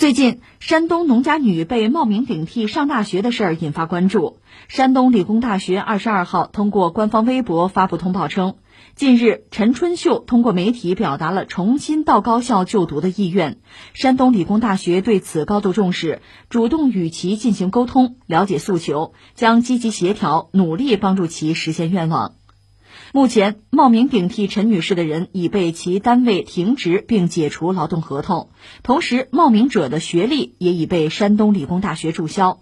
最近，山东农家女被冒名顶替上大学的事儿引发关注。山东理工大学二十二号通过官方微博发布通报称，近日陈春秀通过媒体表达了重新到高校就读的意愿。山东理工大学对此高度重视，主动与其进行沟通，了解诉求，将积极协调，努力帮助其实现愿望。目前，冒名顶替陈女士的人已被其单位停职并解除劳动合同，同时冒名者的学历也已被山东理工大学注销。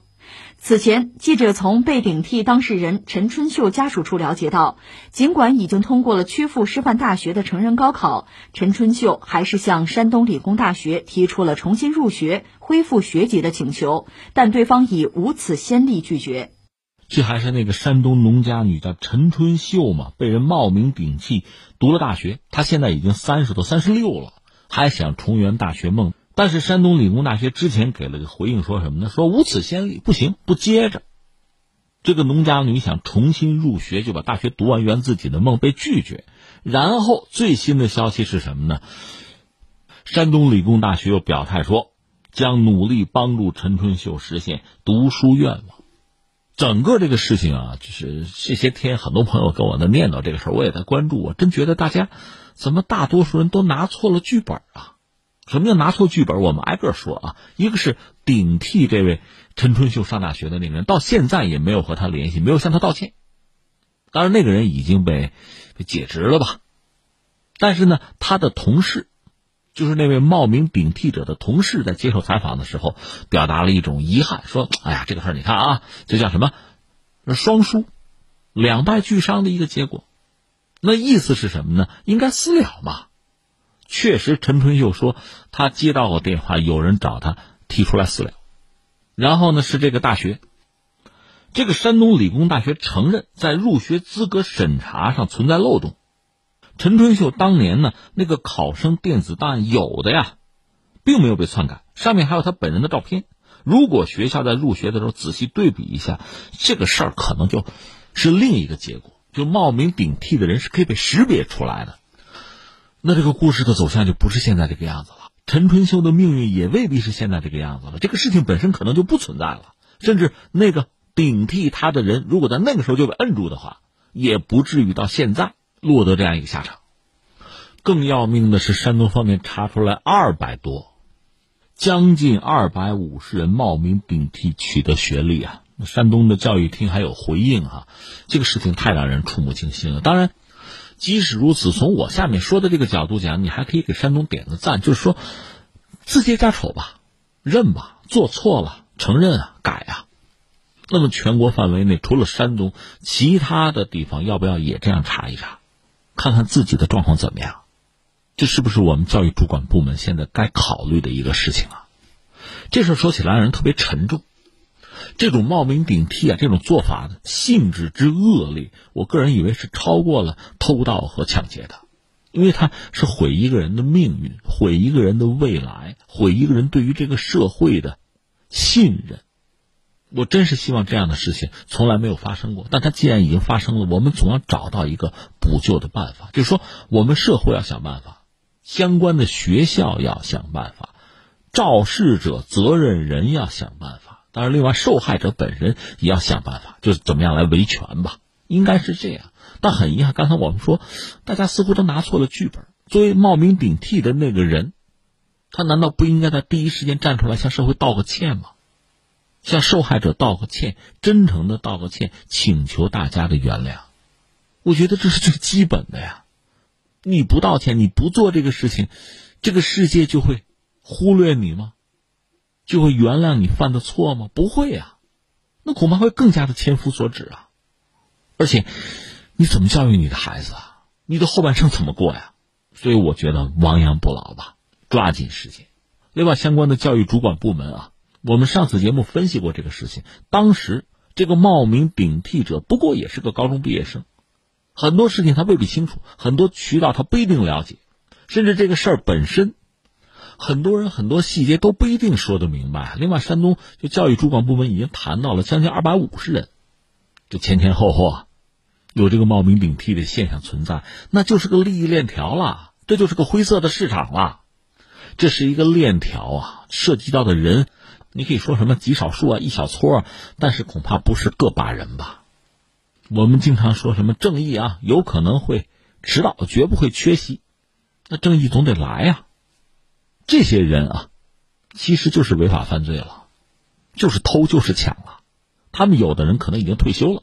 此前，记者从被顶替当事人陈春秀家属处了解到，尽管已经通过了曲阜师范大学的成人高考，陈春秀还是向山东理工大学提出了重新入学、恢复学籍的请求，但对方以无此先例拒绝。这还是那个山东农家女叫陈春秀嘛，被人冒名顶替读了大学。她现在已经三十多，三十六了，还想重圆大学梦。但是山东理工大学之前给了个回应，说什么呢？说无此先例，不行，不接着。这个农家女想重新入学，就把大学读完圆自己的梦，被拒绝。然后最新的消息是什么呢？山东理工大学又表态说，将努力帮助陈春秀实现读书愿望。整个这个事情啊，就是这些天很多朋友跟我在念叨这个事儿，我也在关注。我真觉得大家怎么大多数人都拿错了剧本啊？什么叫拿错剧本？我们挨个说啊。一个是顶替这位陈春秀上大学的那个人，到现在也没有和他联系，没有向他道歉。当然，那个人已经被被解职了吧？但是呢，他的同事。就是那位冒名顶替者的同事在接受采访的时候，表达了一种遗憾，说：“哎呀，这个事儿你看啊，这叫什么？双输，两败俱伤的一个结果。那意思是什么呢？应该私了嘛。确实，陈春秀说他接到过电话，有人找他提出来私了。然后呢，是这个大学，这个山东理工大学承认在入学资格审查上存在漏洞。”陈春秀当年呢，那个考生电子档案有的呀，并没有被篡改，上面还有他本人的照片。如果学校在入学的时候仔细对比一下，这个事儿可能就是另一个结果，就冒名顶替的人是可以被识别出来的。那这个故事的走向就不是现在这个样子了，陈春秀的命运也未必是现在这个样子了。这个事情本身可能就不存在了，甚至那个顶替他的人，如果在那个时候就被摁住的话，也不至于到现在。落得这样一个下场，更要命的是，山东方面查出来二百多，将近二百五十人冒名顶替取得学历啊！山东的教育厅还有回应哈，这个事情太让人触目惊心了。当然，即使如此，从我下面说的这个角度讲，你还可以给山东点个赞，就是说，自揭家丑吧，认吧，做错了承认啊，改啊。那么全国范围内，除了山东，其他的地方要不要也这样查一查？看看自己的状况怎么样，这是不是我们教育主管部门现在该考虑的一个事情啊？这事说起来让人特别沉重。这种冒名顶替啊，这种做法的性质之恶劣，我个人以为是超过了偷盗和抢劫的，因为它是毁一个人的命运，毁一个人的未来，毁一个人对于这个社会的信任。我真是希望这样的事情从来没有发生过，但它既然已经发生了，我们总要找到一个补救的办法。就是说，我们社会要想办法，相关的学校要想办法，肇事者、责任人要想办法，当然，另外受害者本人也要想办法，就是怎么样来维权吧，应该是这样。但很遗憾，刚才我们说，大家似乎都拿错了剧本。作为冒名顶替的那个人，他难道不应该在第一时间站出来向社会道个歉吗？向受害者道个歉，真诚的道个歉，请求大家的原谅。我觉得这是最基本的呀。你不道歉，你不做这个事情，这个世界就会忽略你吗？就会原谅你犯的错吗？不会呀，那恐怕会更加的千夫所指啊。而且，你怎么教育你的孩子啊？你的后半生怎么过呀？所以我觉得亡羊补牢吧，抓紧时间。另外，相关的教育主管部门啊。我们上次节目分析过这个事情，当时这个冒名顶替者不过也是个高中毕业生，很多事情他未必清楚，很多渠道他不一定了解，甚至这个事儿本身，很多人很多细节都不一定说得明白。另外，山东就教育主管部门已经谈到了将近二百五十人，这前前后后啊，有这个冒名顶替的现象存在，那就是个利益链条了，这就是个灰色的市场了。这是一个链条啊，涉及到的人，你可以说什么极少数啊，一小撮啊，但是恐怕不是个把人吧。我们经常说什么正义啊，有可能会迟到，绝不会缺席。那正义总得来呀。这些人啊，其实就是违法犯罪了，就是偷，就是抢了。他们有的人可能已经退休了，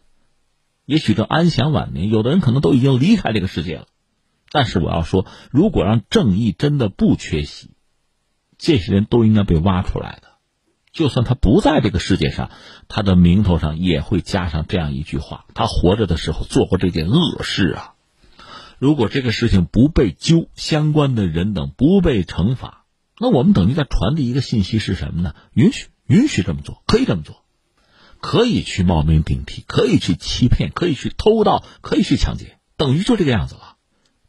也许正安享晚年；有的人可能都已经离开这个世界了。但是我要说，如果让正义真的不缺席，这些人都应该被挖出来的。就算他不在这个世界上，他的名头上也会加上这样一句话：他活着的时候做过这件恶事啊。如果这个事情不被揪，相关的人等不被惩罚。那我们等于在传递一个信息是什么呢？允许，允许这么做，可以这么做，可以去冒名顶替，可以去欺骗，可以去偷盗，可以去抢劫，等于就这个样子了。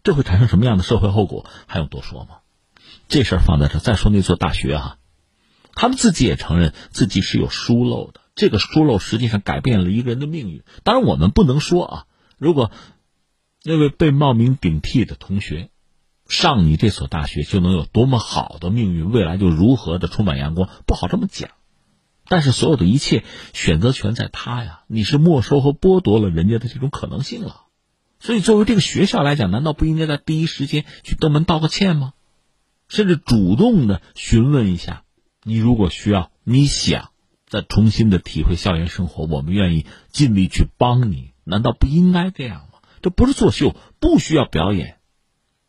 这会产生什么样的社会后果？还用多说吗？这事儿放在这，再说那座大学哈，他们自己也承认自己是有疏漏的，这个疏漏实际上改变了一个人的命运。当然，我们不能说啊，如果那位被冒名顶替的同学。上你这所大学就能有多么好的命运，未来就如何的充满阳光，不好这么讲。但是所有的一切选择权在他呀，你是没收和剥夺了人家的这种可能性了。所以作为这个学校来讲，难道不应该在第一时间去登门道个歉吗？甚至主动的询问一下，你如果需要，你想再重新的体会校园生活，我们愿意尽力去帮你。难道不应该这样吗？这不是作秀，不需要表演。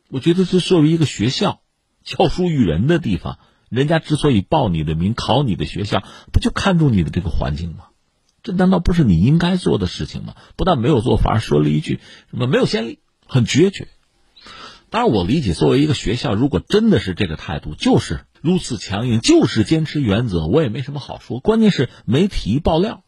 我觉得这作为一个学校，教书育人的地方，人家之所以报你的名、考你的学校，不就看中你的这个环境吗？这难道不是你应该做的事情吗？不但没有做，反而说了一句什么没有先例，很决绝。当然，我理解，作为一个学校，如果真的是这个态度，就是如此强硬，就是坚持原则，我也没什么好说。关键是媒体一爆料，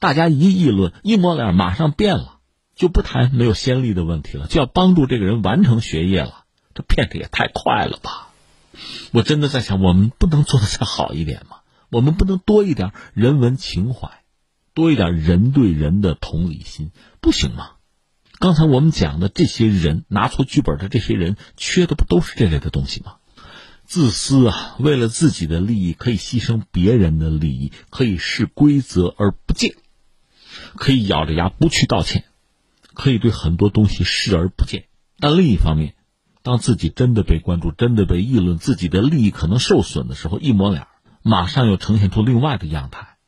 大家一议论，一抹脸，马上变了。就不谈没有先例的问题了，就要帮助这个人完成学业了。这变得也太快了吧！我真的在想，我们不能做的再好一点吗？我们不能多一点人文情怀，多一点人对人的同理心，不行吗？刚才我们讲的这些人，拿错剧本的这些人，缺的不都是这类的东西吗？自私啊，为了自己的利益，可以牺牲别人的利益，可以视规则而不见，可以咬着牙不去道歉。可以对很多东西视而不见，但另一方面，当自己真的被关注、真的被议论、自己的利益可能受损的时候，一抹脸，马上又呈现出另外的样态。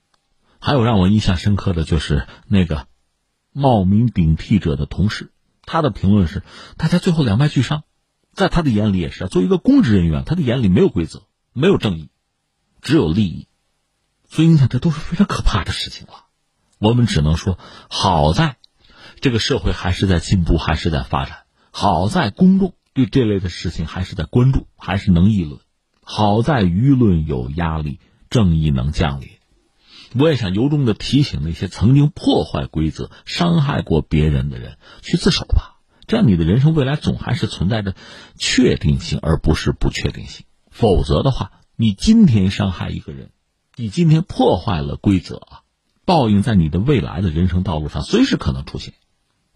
还有让我印象深刻的就是那个冒名顶替者的同事，他的评论是：大家最后两败俱伤。在他的眼里也是，作为一个公职人员，他的眼里没有规则，没有正义，只有利益。所以你看，这都是非常可怕的事情了。我们只能说，好在。这个社会还是在进步，还是在发展。好在公众对这类的事情还是在关注，还是能议论。好在舆论有压力，正义能降临。我也想由衷的提醒那些曾经破坏规则、伤害过别人的人，去自首吧。这样你的人生未来总还是存在着确定性，而不是不确定性。否则的话，你今天伤害一个人，你今天破坏了规则啊，报应在你的未来的人生道路上随时可能出现。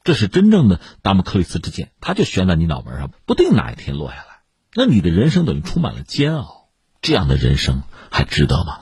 这是真正的达摩克利斯之剑，它就悬在你脑门上，不定哪一天落下来。那你的人生等于充满了煎熬，这样的人生还值得吗？